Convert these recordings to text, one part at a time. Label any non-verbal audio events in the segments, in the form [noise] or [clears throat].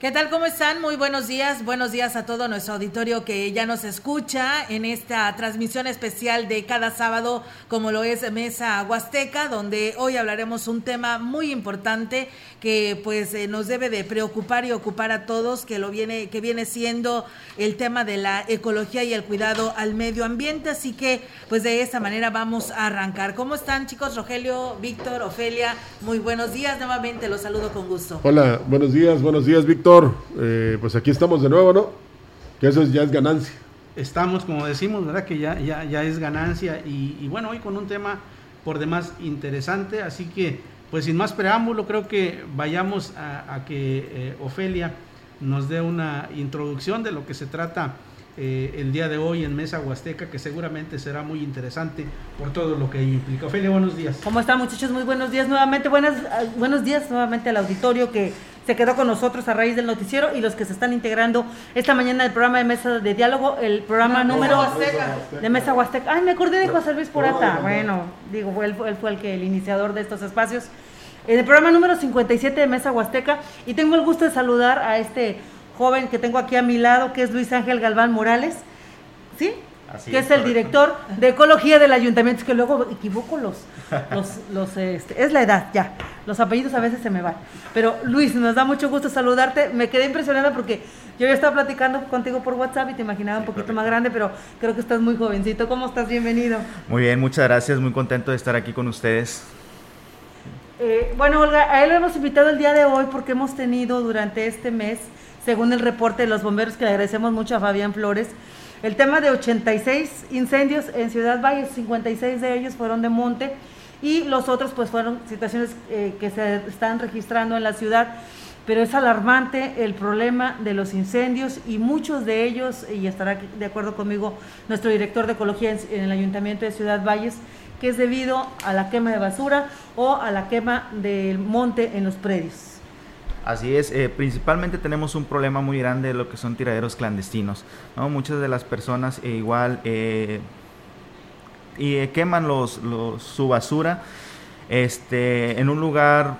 ¿Qué tal? ¿Cómo están? Muy buenos días. Buenos días a todo nuestro auditorio que ya nos escucha en esta transmisión especial de cada sábado, como lo es Mesa Huasteca, donde hoy hablaremos un tema muy importante que pues eh, nos debe de preocupar y ocupar a todos, que lo viene que viene siendo el tema de la ecología y el cuidado al medio ambiente, así que pues de esta manera vamos a arrancar. ¿Cómo están, chicos? Rogelio, Víctor, Ofelia, muy buenos días. Nuevamente los saludo con gusto. Hola, buenos días, buenos días, Víctor. Eh, pues aquí estamos de nuevo, ¿no? Que eso ya es ganancia. Estamos, como decimos, ¿verdad? Que ya, ya, ya es ganancia y, y bueno, hoy con un tema por demás interesante, así que pues sin más preámbulo, creo que vayamos a, que eh, Ofelia nos dé una introducción de lo que se trata eh, el día de hoy en Mesa Huasteca, que seguramente será muy interesante por todo lo que implica. Ofelia, buenos días. ¿Cómo están muchachos? Muy buenos días nuevamente. Buenas, buenos días nuevamente al auditorio que se quedó con nosotros a raíz del noticiero y los que se están integrando esta mañana del programa de Mesa de Diálogo, el programa número de Mesa Huasteca. Ay, me acordé de José Luis Purata. Bueno, digo, él, él fue el que el iniciador de estos espacios. En el programa número 57 de Mesa Huasteca y tengo el gusto de saludar a este joven que tengo aquí a mi lado, que es Luis Ángel Galván Morales. ¿Sí? que es, el director de ecología del ayuntamiento, es que luego equivoco los, los, este, es la edad, ya, los apellidos a veces se me van. Pero Luis, nos da mucho gusto saludarte, me quedé impresionada porque yo ya estaba platicando contigo por WhatsApp y te imaginaba un poquito más grande, pero creo que estás muy jovencito, ¿cómo estás? Bienvenido. Muy bien, muchas gracias, muy contento de estar aquí con ustedes. Eh, bueno, Olga, a él lo hemos invitado el día de hoy porque hemos tenido durante este mes, según el reporte de los bomberos, que le agradecemos mucho a Fabián Flores, el tema de 86 incendios en Ciudad Valle, 56 de ellos fueron de monte y los otros pues fueron situaciones eh, que se están registrando en la ciudad, pero es alarmante el problema de los incendios y muchos de ellos, y estará de acuerdo conmigo nuestro director de ecología en, el Ayuntamiento de Ciudad Valles, que es debido a la quema de basura o a la quema del monte en los predios. Así es, eh, principalmente tenemos un problema muy grande de lo que son tiraderos clandestinos. ¿no? Muchas de las personas eh, igual y, queman los, su basura este, en un lugar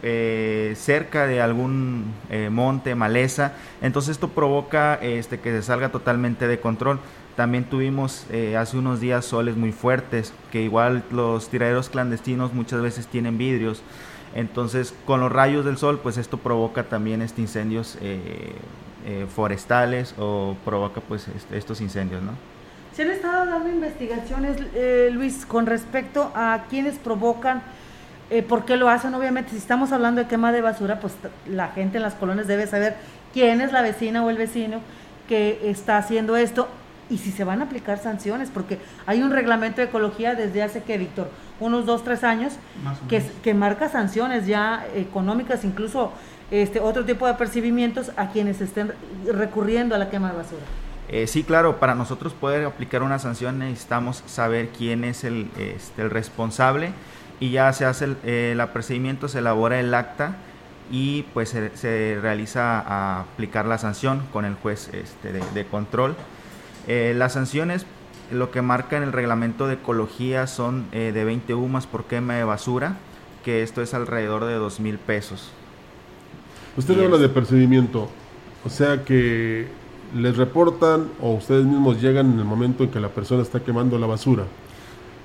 cerca de algún monte, maleza. Entonces esto provoca este, que se salga totalmente de control. También tuvimos hace unos días soles muy fuertes, que igual los tiraderos clandestinos muchas veces tienen vidrios. Entonces, con los rayos del sol, pues esto provoca también este incendios eh, eh, forestales o provoca pues estos incendios. Se han estado dando investigaciones, eh, Luis, con respecto a quienes provocan, por qué lo hacen. Obviamente, si estamos hablando de quema de basura, pues la gente en las colonias debe saber quién es la vecina o el vecino que está haciendo esto y si se van a aplicar sanciones, porque hay un reglamento de ecología desde hace que, Víctor, unos dos, tres años, que, que, marca sanciones ya económicas, incluso este otro tipo de percibimientos a quienes estén recurriendo a la quema de basura. Eh, sí, claro, para nosotros poder aplicar una sanción necesitamos saber quién es el, este, el responsable y ya se hace el, el, procedimiento, se elabora el acta y pues se, se, realiza a aplicar la sanción con el juez este, de, de control. Eh, las sanciones lo que marca en el reglamento de ecología son eh, de 20 UMAS por quema de basura, que esto es alrededor de 2 mil pesos. Usted habla de percibimiento, o sea que les reportan o ustedes mismos llegan en el momento en que la persona está quemando la basura,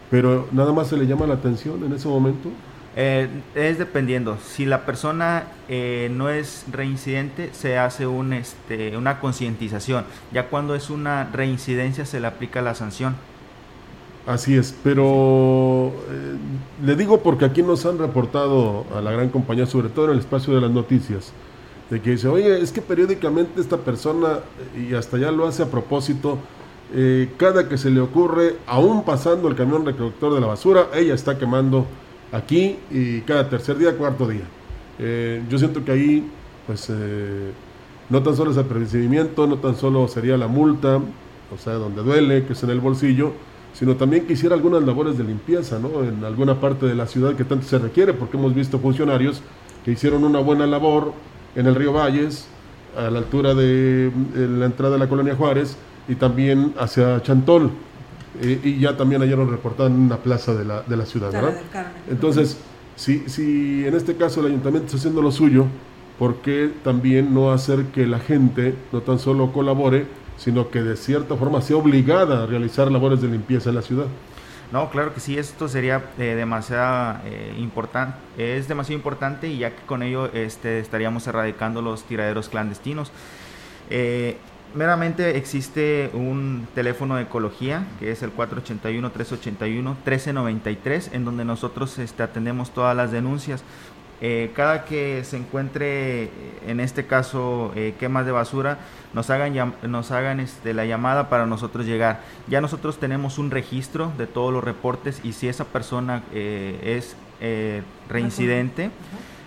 pero nada más se le llama la atención en ese momento. Eh, es dependiendo. Si la persona eh, no es reincidente, se hace un, este, una concientización. Ya cuando es una reincidencia, se le aplica la sanción. Así es, pero eh, le digo porque aquí nos han reportado a la gran compañía, sobre todo en el espacio de las noticias, de que dice, oye, es que periódicamente esta persona, y hasta ya lo hace a propósito, cada que se le ocurre, aún pasando el camión recolector de la basura, ella está quemando aquí y cada tercer día, cuarto día. Eh, yo siento que ahí, pues, eh, no tan solo es el procedimiento, no tan solo sería la multa, o sea, donde duele, que es en el bolsillo, sino también que hiciera algunas labores de limpieza, ¿no? En alguna parte de la ciudad que tanto se requiere, porque hemos visto funcionarios que hicieron una buena labor en el río Valles, a la altura de, la entrada de la colonia Juárez, y también hacia Chantol, eh, y ya también ayer lo reportaron en una plaza de la, de la ciudad, ¿verdad? Entonces, si, si en este caso el ayuntamiento está haciendo lo suyo, ¿por qué también no hacer que la gente no tan solo colabore, sino que de cierta forma sea obligada a realizar labores de limpieza en la ciudad? No, claro que sí, esto sería eh, demasiado eh, importante, es demasiado importante y ya que con ello este, estaríamos erradicando los tiraderos clandestinos. Eh, meramente existe un teléfono de ecología que es el 481-381-1393 en donde nosotros este, atendemos todas las denuncias. Eh, cada que se encuentre, en este caso, eh, quemas de basura, nos hagan, nos hagan este, la llamada para nosotros llegar. Ya nosotros tenemos un registro de todos los reportes y si esa persona eh, es reincidente,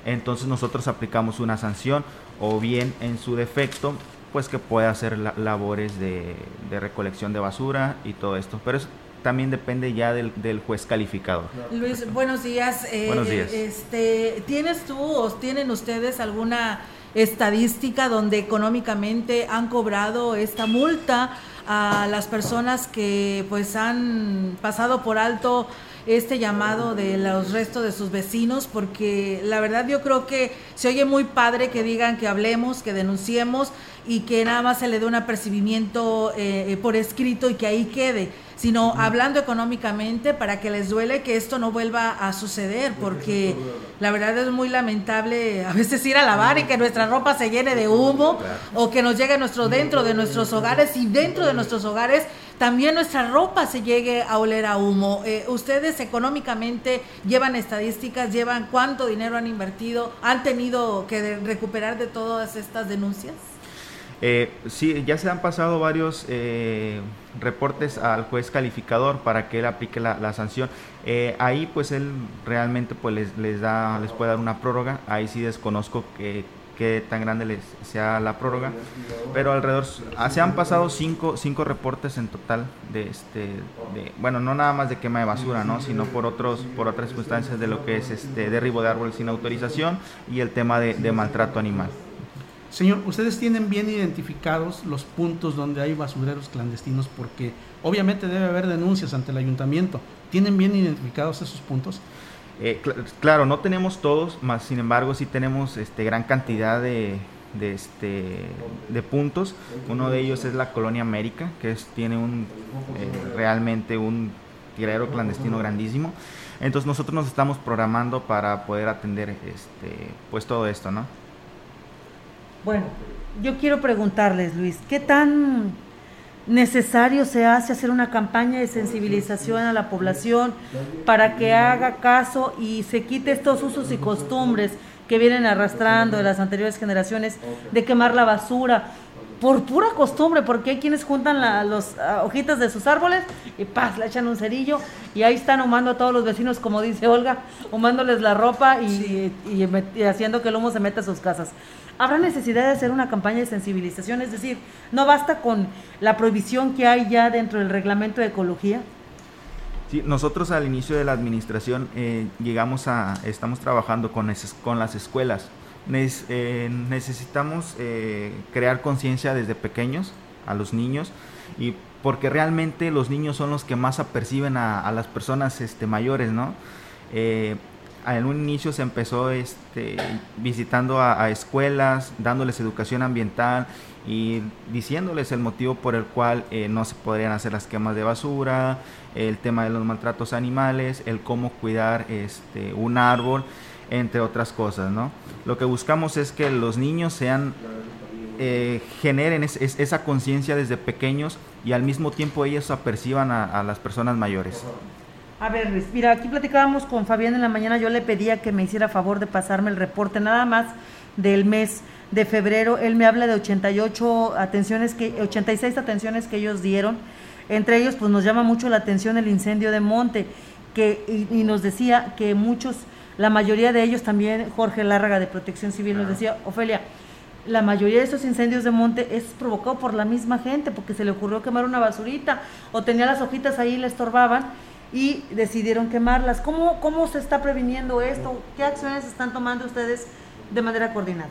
entonces nosotros aplicamos una sanción o bien en su defecto pues que pueda hacer labores de, recolección de basura y todo esto. Pero eso también depende ya del, juez calificador. Luis, buenos días. Eh, buenos días. Este, ¿Tienes tú o tienen ustedes alguna estadística donde económicamente han cobrado esta multa a las personas que pues han pasado por alto este llamado de los restos de sus vecinos, porque la verdad yo creo que se oye muy padre que digan que hablemos, que denunciemos y que nada más se le dé un apercibimiento eh, eh, por escrito y que ahí quede, sino hablando económicamente para que les duele que esto no vuelva a suceder, porque la verdad es muy lamentable a veces ir a lavar y que nuestra ropa se llene de humo o que nos llegue nuestro dentro de nuestros hogares y dentro de nuestros hogares también nuestra ropa se llegue a oler a humo. Eh, ustedes económicamente llevan estadísticas, llevan cuánto dinero han invertido, han tenido que recuperar de todas estas denuncias. Eh, sí, ya se han pasado varios eh, reportes al juez calificador para que él aplique la, sanción. Ahí pues él realmente pues les, da, les puede dar una prórroga. Ahí sí desconozco que, qué tan grande les sea la prórroga. Pero alrededor, ah, se han pasado cinco, cinco reportes en total de este, de, bueno, no nada más de quema de basura, ¿no? sino por otros, por otras circunstancias de lo que es este derribo de árboles sin autorización y el tema de maltrato animal. Señor, ustedes tienen bien identificados los puntos donde hay basureros clandestinos porque obviamente debe haber denuncias ante el ayuntamiento. ¿Tienen bien identificados esos puntos? Eh, claro, no tenemos todos, más sin embargo sí tenemos este, gran cantidad de, este, de puntos. Uno de ellos es la Colonia América, que tiene un, eh, realmente un tiradero clandestino grandísimo. Entonces nosotros nos estamos programando para poder atender este, pues todo esto, ¿no? Bueno, yo quiero preguntarles, Luis, ¿qué tan necesario se hace hacer una campaña de sensibilización a la población para que haga caso y se quite estos usos y costumbres que vienen arrastrando de las anteriores generaciones de quemar la basura? Por pura costumbre, porque hay quienes juntan las hojitas de sus árboles y paz, le echan un cerillo y ahí están humando a todos los vecinos, como dice Olga, humándoles la ropa y, y haciendo que el humo se meta a sus casas. ¿Habrá necesidad de hacer una campaña de sensibilización? Es decir, ¿no basta con la prohibición que hay ya dentro del reglamento de ecología? Sí, nosotros al inicio de la administración eh, llegamos a, estamos trabajando con, con las escuelas. Eh, necesitamos eh, crear conciencia desde pequeños a los niños y porque realmente los niños son los que más aperciben a, las personas este, mayores, ¿no? en un inicio se empezó este, visitando a, escuelas, dándoles educación ambiental y diciéndoles el motivo por el cual eh, no se podrían hacer las quemas de basura, el tema de los maltratos animales, el cómo cuidar este, un árbol, entre otras cosas. ¿no? Lo que buscamos es que los niños sean eh, generen esa conciencia desde pequeños y al mismo tiempo ellos aperciban a las personas mayores. A ver, Luis, mira, aquí platicábamos con Fabián en la mañana, yo le pedía que me hiciera favor de pasarme el reporte nada más del mes de febrero. Él me habla de 88 atenciones que 86 atenciones que ellos dieron. Entre ellos, pues nos llama mucho la atención el incendio de Monte, que y, nos decía que muchos, la mayoría de ellos también, Jorge Lárraga de Protección Civil nos decía, Ofelia, la mayoría de estos incendios de monte es provocado por la misma gente, porque se le ocurrió quemar una basurita o tenía las hojitas ahí y le estorbaban y decidieron quemarlas. ¿Cómo, ¿Cómo se está previniendo esto? ¿Qué acciones están tomando ustedes de manera coordinada?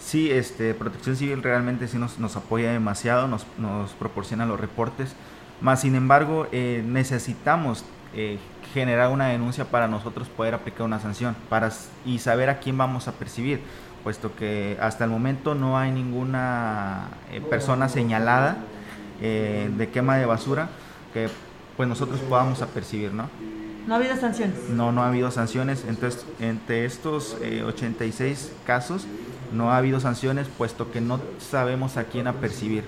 Sí, este, Protección Civil realmente sí nos, nos apoya demasiado, nos, nos, proporciona los reportes, más sin embargo eh, necesitamos eh, generar una denuncia para nosotros poder aplicar una sanción para, y saber a quién vamos a percibir, puesto que hasta el momento no hay ninguna eh, persona señalada de quema de basura que pues nosotros podamos apercibir, ¿no? No ha habido sanciones. No, no ha habido sanciones. Entonces, entre estos 86 casos, no ha habido sanciones puesto que no sabemos a quién apercibir.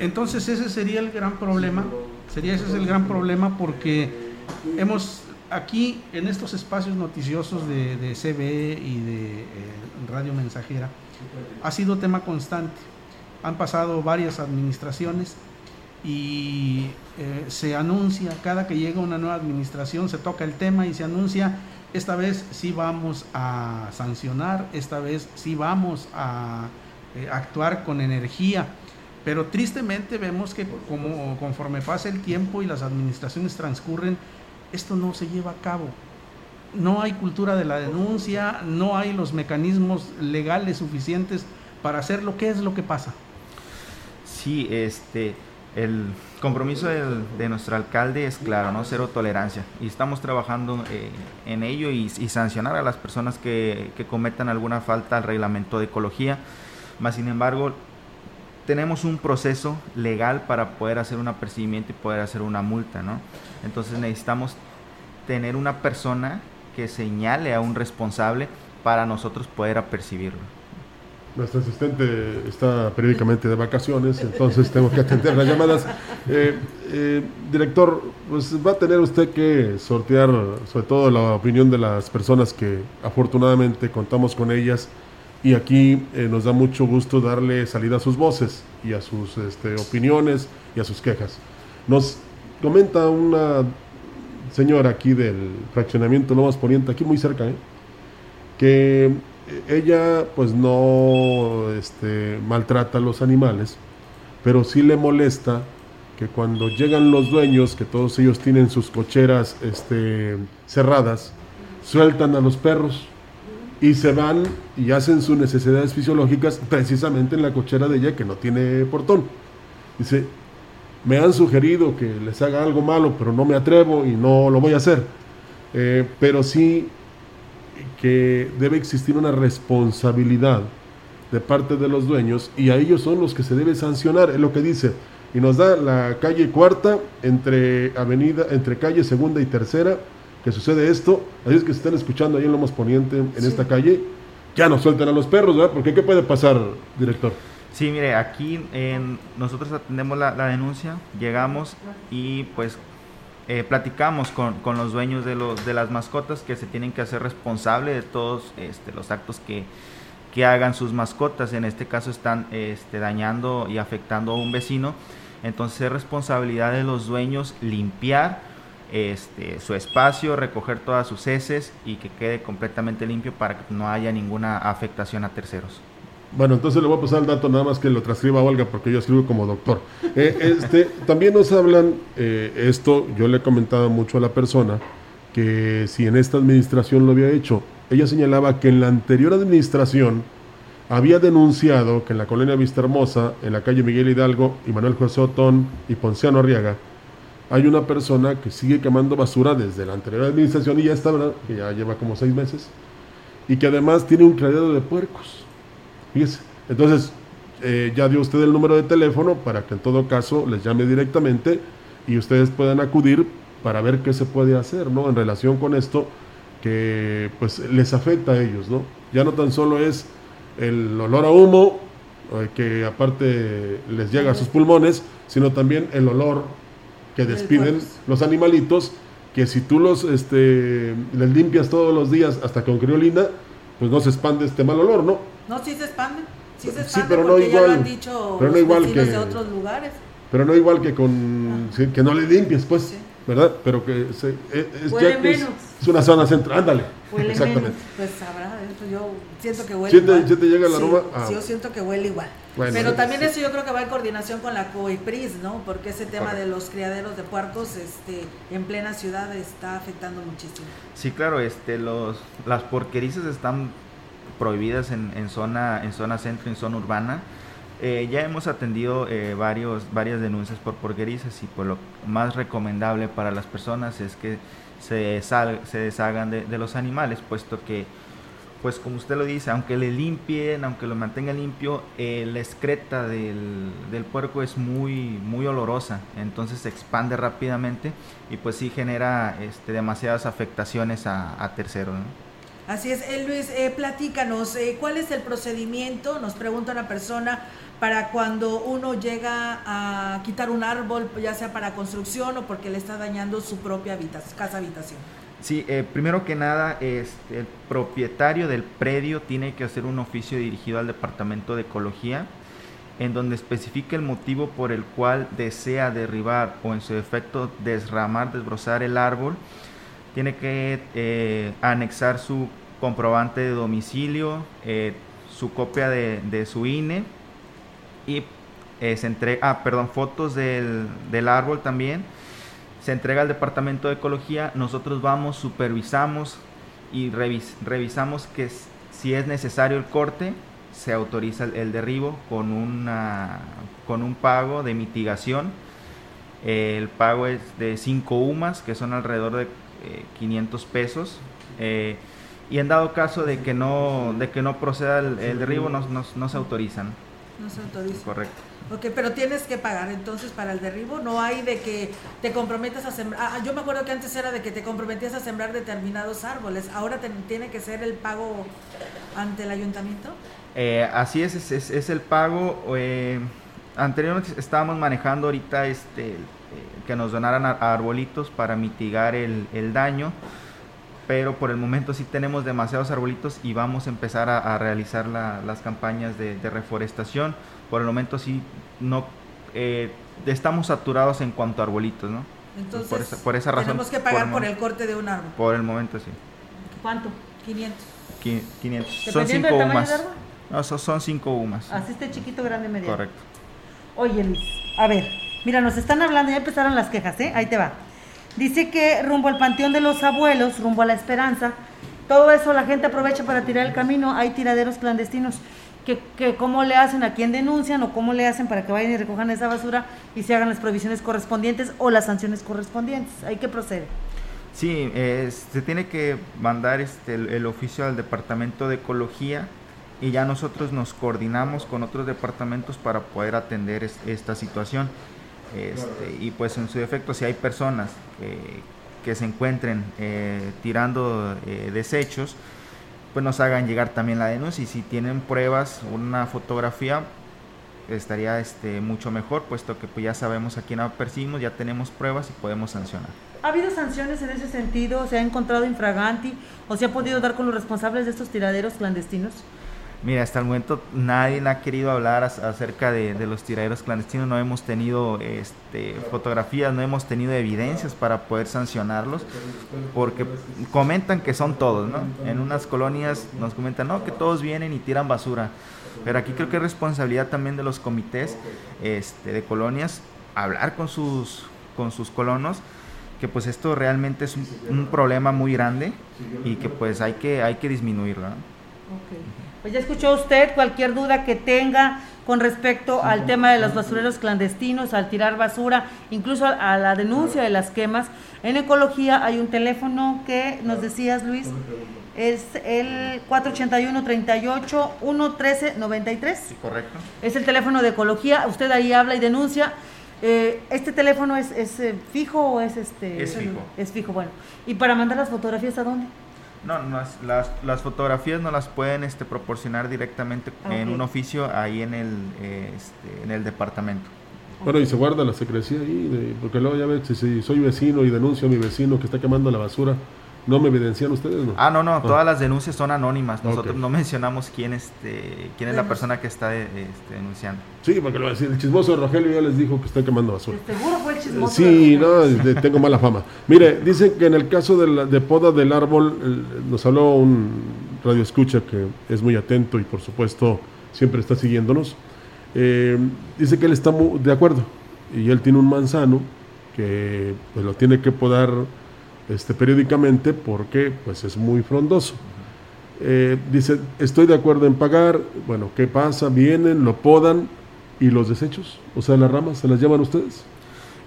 Entonces ese sería el gran problema, sería ese es el gran problema porque hemos aquí en estos espacios noticiosos de, de CBE y de eh, Radio Mensajera ha sido tema constante. Han pasado varias administraciones y eh, se anuncia, cada que llega una nueva administración se toca el tema y se anuncia esta vez sí vamos a sancionar, esta vez sí vamos a eh, actuar con energía, pero tristemente vemos que como, conforme pasa el tiempo y las administraciones transcurren, esto no se lleva a cabo. No hay cultura de la denuncia, no hay los mecanismos legales suficientes para hacer lo que es lo que pasa. Sí, este, el compromiso de nuestro alcalde es claro, ¿no? Cero tolerancia. Y estamos trabajando eh, en ello y, sancionar a las personas que, cometan alguna falta al reglamento de ecología. Más sin embargo, tenemos un proceso legal para poder hacer un apercibimiento y poder hacer una multa, ¿no? Entonces necesitamos tener una persona que señale a un responsable para nosotros poder apercibirlo. Nuestro asistente está periódicamente de vacaciones, entonces tengo que atender las llamadas. Eh, eh, director, pues va a tener usted que sortear sobre todo la opinión de las personas que afortunadamente contamos con ellas y aquí eh, nos da mucho gusto darle salida a sus voces y a sus este, opiniones y a sus quejas. Nos comenta una señora aquí del fraccionamiento Lomas Poniente, aquí muy cerca, que ella pues no este, maltrata a los animales, pero sí le molesta que cuando llegan los dueños, que todos ellos tienen sus cocheras este, cerradas, sueltan a los perros y se van y hacen sus necesidades fisiológicas precisamente en la cochera de ella que no tiene portón. Dice, me han sugerido que les haga algo malo, pero no me atrevo y no lo voy a hacer. Eh, pero sí que debe existir una responsabilidad de parte de los dueños y a ellos son los que se debe sancionar, es lo que dice. Y nos da la calle cuarta entre avenida, entre calle segunda y tercera, que sucede esto. Así es que se están escuchando ahí en Lomas Poniente, en esta calle, ya no suelten a los perros, ¿verdad? Porque ¿qué puede pasar, director? Sí, mire, aquí nosotros atendemos la, la, denuncia, llegamos y pues eh, platicamos con, con, los dueños de, los, de las mascotas que se tienen que hacer responsable de todos este, los actos que, que hagan sus mascotas. En este caso están este, dañando y afectando a un vecino. Entonces es responsabilidad de los dueños limpiar este, su espacio, recoger todas sus heces y que quede completamente limpio para que no haya ninguna afectación a terceros. Bueno, entonces le voy a pasar el dato nada más que lo transcriba Olga porque yo escribo como doctor. Eh, este, también nos hablan, eh, esto yo le he comentado mucho a la persona, que si en esta administración lo había hecho, ella señalaba que en la anterior administración había denunciado que en la colonia Vista Hermosa, en la calle Miguel Hidalgo y Manuel José Otón y Ponciano Arriaga, hay una persona que sigue quemando basura desde la anterior administración y ya está, ¿verdad? Que ya lleva como seis meses, y que además tiene un criadero de puercos. Fíjese. Entonces, eh, ya dio usted el número de teléfono para que en todo caso les llame directamente y ustedes puedan acudir para ver qué se puede hacer, ¿no? En relación con esto que pues les afecta a ellos, ¿no? Ya no tan solo es el olor a humo, eh, que aparte les llega a sus pulmones, sino también el olor que despiden los animalitos, que si tú los este, les limpias todos los días hasta con criolina, pues no se expande este mal olor, ¿no? No, sí se expanden. Sí se expanden pero no igual, ya lo han dicho pero no igual que, de otros lugares. Pero no igual que con ah. que no le limpies, pues, ¿verdad? Pero que se, e, es, ya, es, es, una zona central, ándale. Huele exactamente. Menos, pues sabrá, yo siento que huele ¿Sí te, igual. sí te llega el Sí, aroma? Ah, sí, yo siento que huele igual. Bueno, Pero sí. también eso yo creo que va en coordinación con la COEPRIS, ¿no? Porque ese tema de los criaderos de puercos este, en plena ciudad está afectando muchísimo. Sí, claro, este, los, las porquerizas están prohibidas en, en zona, en zona centro, en zona urbana. Eh, ya hemos atendido eh, varios, varias denuncias por porquerizas y pues lo más recomendable para las personas es que se, sal- se deshagan de, de los animales, puesto que, pues como usted lo dice, aunque le limpien, aunque lo mantenga limpio, eh, la excreta del, del puerco es muy, muy olorosa, entonces se expande rápidamente y pues sí genera este, demasiadas afectaciones a, terceros. Así es, eh, Luis, eh, platícanos, eh, ¿cuál es el procedimiento? Nos pregunta una persona para cuando uno llega a quitar un árbol, ya sea para construcción o porque le está dañando su propia habitación, casa habitación. Sí, eh, primero que nada, este, el propietario del predio tiene que hacer un oficio dirigido al Departamento de Ecología, en donde especifique el motivo por el cual desea derribar o en su defecto desramar, desbrozar el árbol. Tiene que eh, anexar su comprobante de domicilio, eh, su copia de, su INE y se entrega, ah, perdón, fotos del, del árbol también se entrega al departamento de ecología, nosotros vamos, supervisamos y revis- revisamos que si es necesario el corte, se autoriza el, el derribo con, una, con un pago de mitigación. Eh, el pago es de 5 UMAS, que son alrededor de eh, 500 pesos. Eh, y en dado caso de que no, de que no proceda el, el derribo, no, no- no se autorizan. No se autoriza. Correcto. Ok, pero tienes que pagar entonces para el derribo. No hay de que te comprometas a sembrar. Ah, yo me acuerdo que antes era de que te comprometías a sembrar determinados árboles. Ahora tiene que ser el pago ante el ayuntamiento. Eh, así es, es, es- el pago. eh, anteriormente estábamos manejando ahorita este, eh, que nos donaran arbolitos para mitigar el, daño, pero por el momento sí tenemos demasiados arbolitos y vamos a empezar a, realizar la- las campañas de reforestación. Por el momento sí no eh, estamos saturados en cuanto a arbolitos, ¿no? Entonces, por, esa, por esa razón. tenemos que pagar el por, el corte de un árbol. por el momento sí. ¿Cuánto? 500. Qui- 500. Son Dependiendo 5 del tamaño UMAS. No, son- son 5 UMAS. Así esté chiquito, grande, mediano. Correcto. Oye, Luis, a ver, mira, nos están hablando, ya empezaron las quejas, ¿eh? Ahí te va. Dice que rumbo al Panteón de los Abuelos, rumbo a la Esperanza, todo eso la gente aprovecha para tirar el camino, hay tiraderos clandestinos. Que, cómo le hacen, a quién denuncian o cómo le hacen para que vayan y recojan esa basura y se hagan las provisiones correspondientes o las sanciones correspondientes. Hay que proceder. Sí, eh, se tiene que mandar este, el, oficio al departamento de ecología y ya nosotros nos coordinamos con otros departamentos para poder atender es- esta situación. Este, y pues en su defecto, si hay personas que, que se encuentren eh, tirando eh, desechos, pues nos hagan llegar también la denuncia y si tienen pruebas, una fotografía, estaría este, mucho mejor, puesto que pues ya sabemos a quién perseguimos, ya tenemos pruebas y podemos sancionar. ¿Ha habido sanciones en ese sentido? ¿Se ha encontrado infraganti o se ha podido dar con los responsables de estos tiraderos clandestinos? Mira, hasta el momento nadie ha querido hablar acerca de, de los tiraderos clandestinos, no hemos tenido este, fotografías, no hemos tenido evidencias para poder sancionarlos, porque comentan que son todos, ¿no? En unas colonias nos comentan, no, que todos vienen y tiran basura, pero aquí creo que es responsabilidad también de los comités este, de colonias hablar con sus, con sus colonos, que pues esto realmente es un, un problema muy grande y que pues hay que, hay que disminuirlo, ¿no? Ok. Pues ya escuchó usted cualquier duda que tenga con respecto al tema de los basureros clandestinos, al tirar basura, incluso a, la denuncia de las quemas. En ecología hay un teléfono que nos decías, Luis, es el 481-38-113-93. Correcto. Es el teléfono de ecología. Usted ahí habla y denuncia. Eh, ¿Este teléfono es, es, eh, fijo o es este? Es fijo. Es fijo, bueno. ¿Y para mandar las fotografías a dónde? No, no, las, las, las fotografías no las pueden este, proporcionar directamente Ah, en un oficio ahí en el, eh, este, en el departamento. Bueno, y se guarda la secrecía ahí, de- porque luego ya ves, si, si soy vecino y denuncio a mi vecino que está quemando la basura, ¿no me evidencian ustedes? No? Ah, no, no, todas las denuncias son anónimas. Nosotros no mencionamos quién, este, quién es la persona que está eh, este, denunciando. Sí, porque lo va a decir, el chismoso de Rogelio ya les dijo que está quemando basura. Seguro fue el Eh, chismoso. Sí, de- no, de- tengo mala fama. Mire, dicen que en el caso de, la- de poda del árbol, el- nos habló un radio escucha que es muy atento y por supuesto siempre está siguiéndonos. Eh, dice que él está de acuerdo y él tiene un manzano que pues, lo tiene que podar este, periódicamente porque pues, es muy frondoso. Eh, dice, estoy de acuerdo en pagar, bueno, ¿qué pasa? Vienen, lo podan y los desechos, o sea, las ramas, ¿se las llevan ustedes?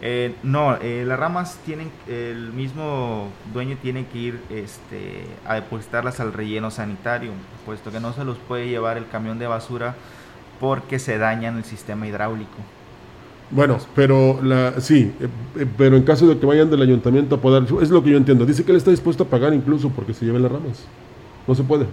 Eh, no, eh, las ramas tienen, el mismo dueño tiene que ir este, a depositarlas al relleno sanitario, puesto que no se los puede llevar el camión de basura porque se dañan el sistema hidráulico. Bueno, pero la, sí, eh, pero en caso de que vayan del ayuntamiento a poder, es lo que yo entiendo. Dice que él está dispuesto a pagar incluso porque se lleven las ramas. No se puede.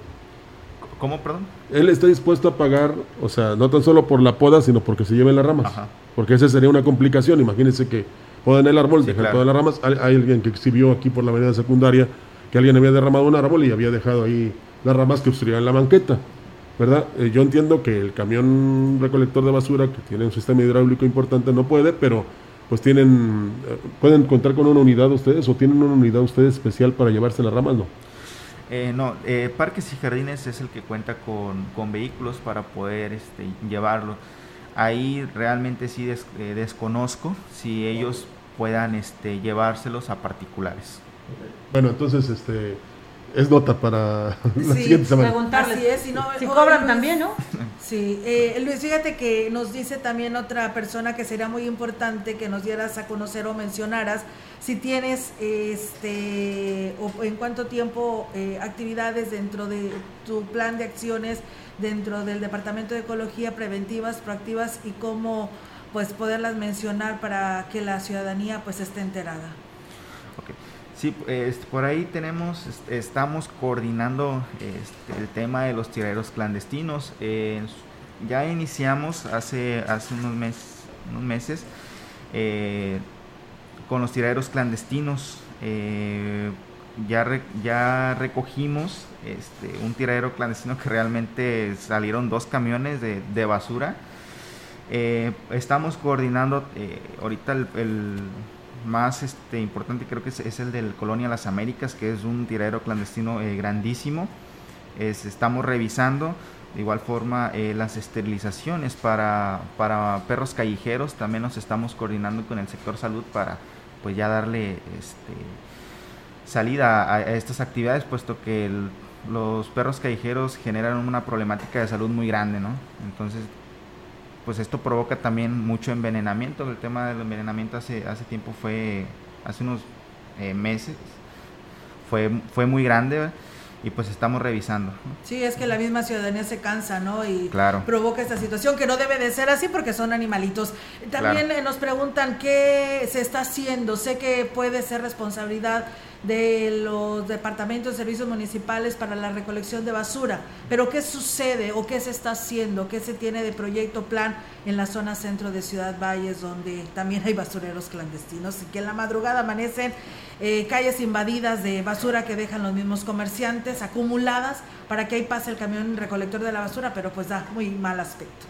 ¿Cómo, perdón? Él está dispuesto a pagar, o sea, no tan solo por la poda, sino porque se lleven las ramas. Ajá. Porque esa sería una complicación. Imagínense que podan el árbol, dejan todas las ramas. Hay, alguien que exhibió aquí por la avenida secundaria que alguien había derramado un árbol y había dejado ahí las ramas que obstruían la banqueta. ¿Verdad? Eh, yo entiendo que el camión recolector de basura, que tiene un sistema hidráulico importante, no puede, pero pues tienen, eh, pueden contar con una unidad ustedes o tienen una unidad ustedes especial para llevarse las ramas, ¿no? Eh, no, Parques y Jardines es el que cuenta con, vehículos para poder este, llevarlo. Ahí realmente sí desconozco si ellos puedan este, llevárselos a particulares. Bueno, entonces, este, es nota para la siguiente semana. Así es, si, no, si cobran también, ¿no? Sí, eh, Luis, fíjate que nos dice también otra persona que sería muy importante que nos dieras a conocer o mencionaras si tienes este o en cuánto tiempo eh, actividades dentro de tu plan de acciones dentro del Departamento de Ecología preventivas, proactivas y cómo pues poderlas mencionar para que la ciudadanía pues esté enterada. Sí, este, por ahí tenemos, estamos coordinando este, el tema de los tiraderos clandestinos. ya iniciamos hace, hace unos, unos meses eh, con los tiraderos clandestinos. Eh, ya, ya recogimos este, un tiradero clandestino que realmente salieron dos camiones de, basura. Eh, estamos coordinando ahorita el más este, importante creo que es, el del Colonia Las Américas, que es un tiradero clandestino eh, grandísimo. estamos revisando de igual forma eh, las esterilizaciones para, para, perros callejeros. También nos estamos coordinando con el sector salud para pues ya darle este, salida a, estas actividades, puesto que los perros callejeros generan una problemática de salud muy grande, ¿no? Entonces pues esto provoca también mucho envenenamiento. El tema del envenenamiento hace, hace tiempo fue, hace unos eh, meses, fue, fue muy grande y pues estamos revisando. Sí, es que la misma ciudadanía se cansa, ¿no? Y claro. provoca esta situación que no debe de ser así porque son animalitos. También eh, nos preguntan qué se está haciendo. Sé que puede ser responsabilidad de los departamentos de servicios municipales para la recolección de basura. Pero ¿qué sucede o qué se está haciendo? ¿Qué se tiene de proyecto plan en la zona centro de Ciudad Valles donde también hay basureros clandestinos y que en la madrugada amanecen eh, calles invadidas de basura que dejan los mismos comerciantes acumuladas para que ahí pase el camión recolector de la basura, pero pues da muy mal aspecto.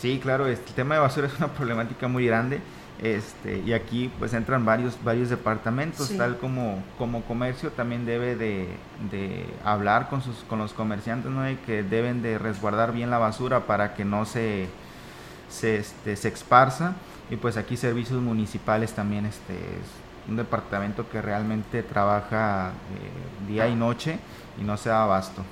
Sí, claro, el tema de basura es una problemática muy grande. Este, y aquí pues entran varios, varios departamentos, tal como, como comercio también debe de, hablar con, sus, con los comerciantes, ¿no? que deben de resguardar bien la basura para que no se, se, este, se esparza. Y pues aquí servicios municipales también este, es un departamento que realmente trabaja eh, día y noche y no se da abasto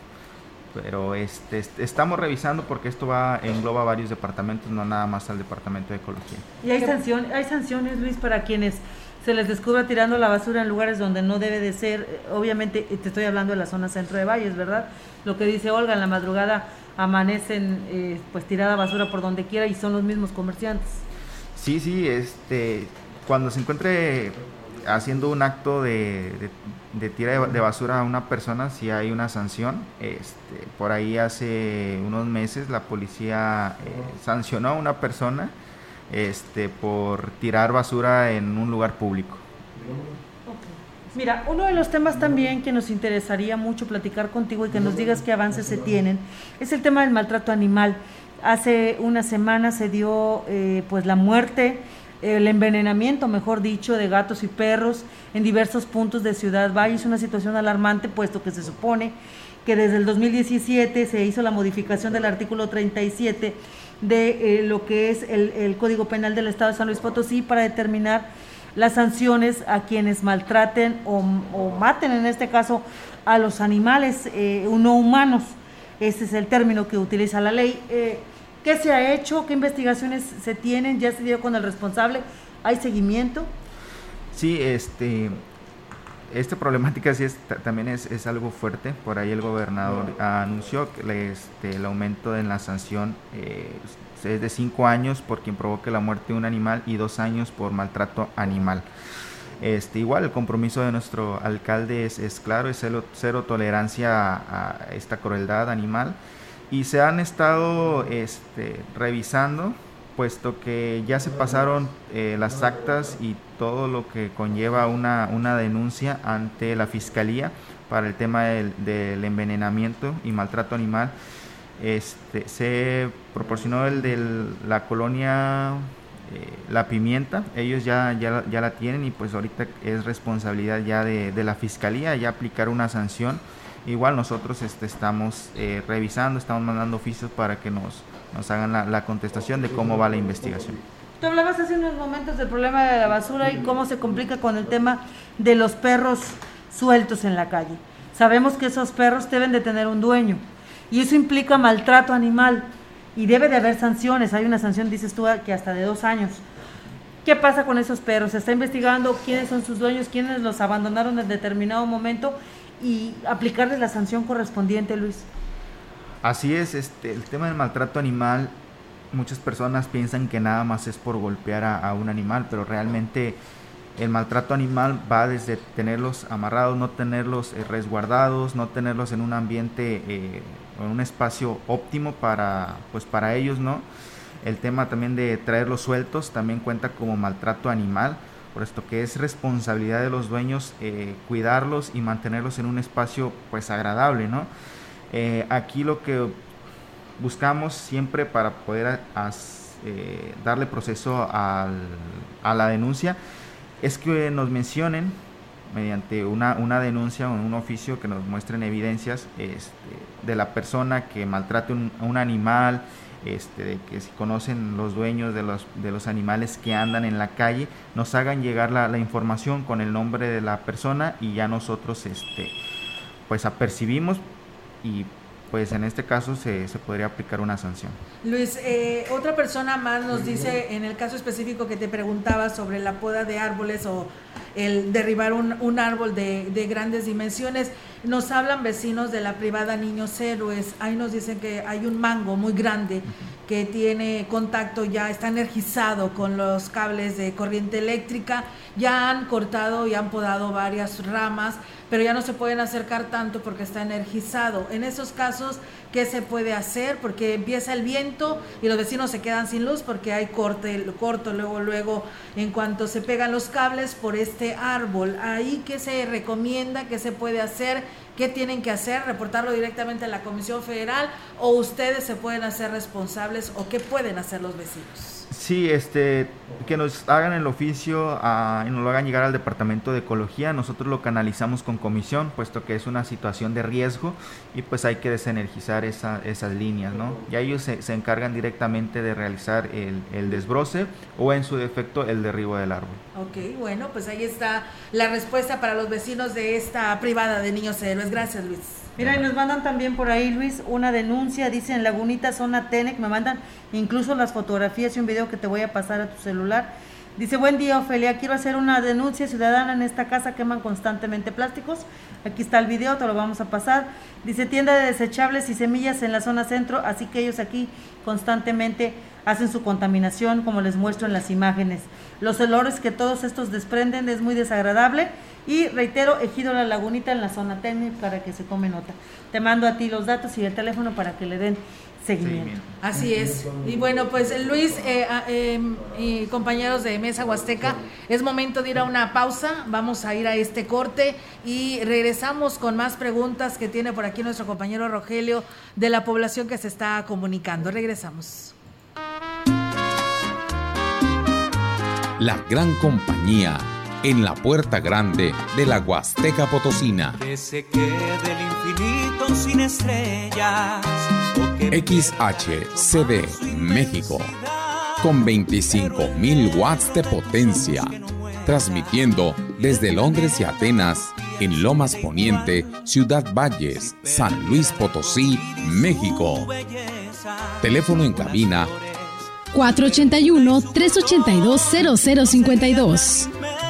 pero este, estamos revisando porque esto va engloba varios departamentos, no nada más al departamento de ecología. Y hay sanciones, hay sanciones, Luis, para quienes se les descubra tirando la basura en lugares donde no debe de ser. Obviamente, te estoy hablando de la zona centro de Valles, ¿verdad? Lo que dice Olga, en la madrugada amanecen eh, pues tirada basura por donde quiera y son los mismos comerciantes. Sí, sí, este, cuando se encuentre haciendo un acto de, de, tira de, basura a una persona si hay una sanción. Este, por ahí hace unos meses la policía eh, sancionó a una persona este, por tirar basura en un lugar público. Mira, uno de los temas también que nos interesaría mucho platicar contigo y que nos digas qué avances se tienen es el tema del maltrato animal. Hace una semana se dio eh, pues la muerte el envenenamiento, mejor dicho, de gatos y perros en diversos puntos de Ciudad Valle. Es una situación alarmante, puesto que se supone que desde el 2017 se hizo la modificación del artículo 37 de eh, lo que es el, Código Penal del Estado de San Luis Potosí para determinar las sanciones a quienes maltraten o, maten, en este caso, a los animales eh, no humanos. Ese es el término que utiliza la ley. Eh, ¿Qué se ha hecho? ¿Qué investigaciones se tienen? ¿Ya se dio con el responsable? ¿Hay seguimiento? Sí, este, esta problemática sí es, también es, algo fuerte. Por ahí el gobernador anunció que este, el aumento en la sanción eh, es de cinco años por quien provoque la muerte de un animal y dos años por maltrato animal. Este, igual el compromiso de nuestro alcalde es, es claro, es cero, cero tolerancia a, a, esta crueldad animal y se han estado este, revisando puesto que ya se pasaron eh, las actas y todo lo que conlleva una, una, denuncia ante la fiscalía para el tema del, envenenamiento y maltrato animal. Este, se proporcionó el de la colonia eh, La Pimienta, ellos ya, ya, ya, la tienen y pues ahorita es responsabilidad ya de, de la fiscalía ya aplicar una sanción Igual nosotros este, estamos eh, revisando, estamos mandando oficios para que nos, nos hagan la, contestación de cómo va la investigación. Tú hablabas hace unos momentos del problema de la basura y cómo se complica con el tema de los perros sueltos en la calle. Sabemos que esos perros deben de tener un dueño y eso implica maltrato animal y debe de haber sanciones. Hay una sanción, dices tú, que hasta de dos años. ¿Qué pasa con esos perros? Se está investigando quiénes son sus dueños, quiénes los abandonaron en determinado momento y aplicarles la sanción correspondiente, Luis. Así es, este, el tema del maltrato animal, muchas personas piensan que nada más es por golpear a, un animal, pero realmente el maltrato animal va desde tenerlos amarrados, no tenerlos eh, resguardados, no tenerlos en un ambiente, eh, en un espacio óptimo para, pues para ellos, ¿no? El tema también de traerlos sueltos también cuenta como maltrato animal por esto que es responsabilidad de los dueños eh, cuidarlos y mantenerlos en un espacio pues agradable, ¿no? Eh, aquí lo que buscamos siempre para poder eh, darle proceso a la denuncia es que nos mencionen mediante una, una denuncia o un oficio que nos muestren evidencias este, de la persona que maltrate un animal, este, de que si conocen los dueños de los, de los animales que andan en la calle, nos hagan llegar la, la información con el nombre de la persona y ya nosotros este, pues apercibimos y pues en este caso se, se podría aplicar una sanción. Luis, eh, otra persona más nos dice, en el caso específico que te preguntaba sobre la poda de árboles o el derribar un, un árbol de, de, grandes dimensiones, nos hablan vecinos de la privada Niños Héroes, ahí nos dicen que hay un mango muy grande que tiene contacto ya, está energizado con los cables de corriente eléctrica, ya han cortado y han podado varias ramas, pero ya no se pueden acercar tanto porque está energizado. En esos casos, ¿qué se puede hacer? Porque empieza el viento y los vecinos se quedan sin luz porque hay corte, corto luego, luego, en cuanto se pegan los cables por este árbol. Ahí, ¿qué se recomienda? ¿Qué se puede hacer? ¿Qué tienen que hacer? ¿Reportarlo directamente a la Comisión Federal o ustedes se pueden hacer responsables o qué pueden hacer los vecinos? Sí, este, que nos hagan el oficio y nos lo hagan llegar al Departamento de Ecología. Nosotros lo canalizamos con comisión, puesto que es una situación de riesgo y pues hay que desenergizar esa, esas líneas, ¿no? Y ellos se, se, encargan directamente de realizar el, el, desbroce o en su defecto el derribo del árbol. Ok, bueno, pues ahí está la respuesta para los vecinos de esta privada de Niños Héroes. Gracias, Luis. Mira, y nos mandan también por ahí, Luis, una denuncia, dice en Lagunita, zona Tenec, me mandan incluso las fotografías y un video que te voy a pasar a tu celular. Dice, buen día, Ofelia, quiero hacer una denuncia ciudadana en esta casa, queman constantemente plásticos. Aquí está el video, te lo vamos a pasar. Dice, tienda de desechables y semillas en la zona centro, así que ellos aquí constantemente hacen su contaminación, como les muestro en las imágenes. Los olores que todos estos desprenden es muy desagradable y reitero, Ejido La Lagunita en la zona técnica para que se tome nota. Te mando a ti los datos y el teléfono para que le den seguimiento. Así es. Y bueno, pues Luis eh, em, y compañeros de Mesa Huasteca, es momento de ir a una pausa. Vamos a ir a este corte y regresamos con más preguntas que tiene por aquí nuestro compañero Rogelio de la población que se está comunicando. Regresamos. la gran compañía en la puerta grande de la Huasteca Potosina. Que se quede el infinito sin estrellas. XHCD México con 25.000 watts de potencia, transmitiendo desde Londres y Atenas, en Lomas Poniente, Ciudad Valles, San Luis Potosí, México. Teléfono en cabina 481-382-0052.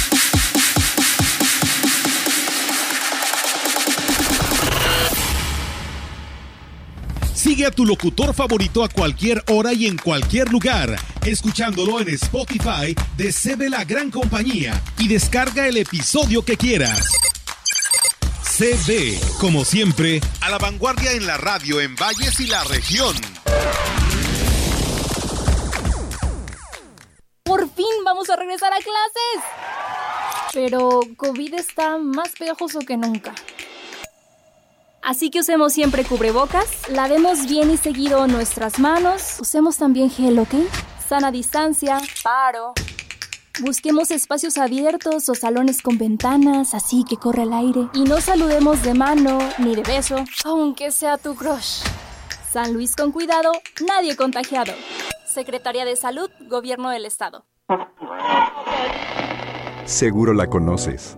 Sigue a tu locutor favorito a cualquier hora y en cualquier lugar, escuchándolo en Spotify de CB La Gran Compañía y descarga el episodio que quieras. CB, como siempre, a la vanguardia en la radio en Valles y la región. Por fin vamos a regresar a clases. Pero COVID está más pegajoso que nunca. Así que usemos siempre cubrebocas, lavemos bien y seguido nuestras manos, usemos también gel, ¿ok? Sana distancia, paro. Busquemos espacios abiertos o salones con ventanas, así que corre el aire. Y no saludemos de mano ni de beso, aunque sea tu crush. San Luis con cuidado, nadie contagiado. Secretaría de Salud, Gobierno del Estado. Seguro la conoces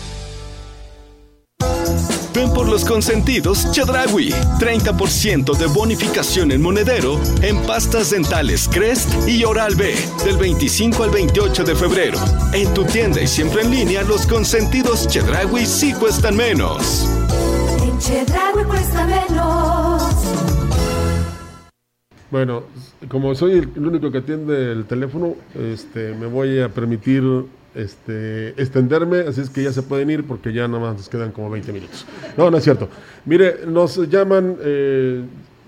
Ven por los consentidos Chedragui. 30% de bonificación en monedero en pastas dentales Crest y Oral B del 25 al 28 de febrero. En tu tienda y siempre en línea, los consentidos Chedragui sí cuestan menos. En Chedragui cuesta menos. Bueno, como soy el único que atiende el teléfono, este, me voy a permitir este, extenderme, así es que ya se pueden ir porque ya nada más nos quedan como 20 minutos. No, no es cierto. Mire, nos llaman, eh,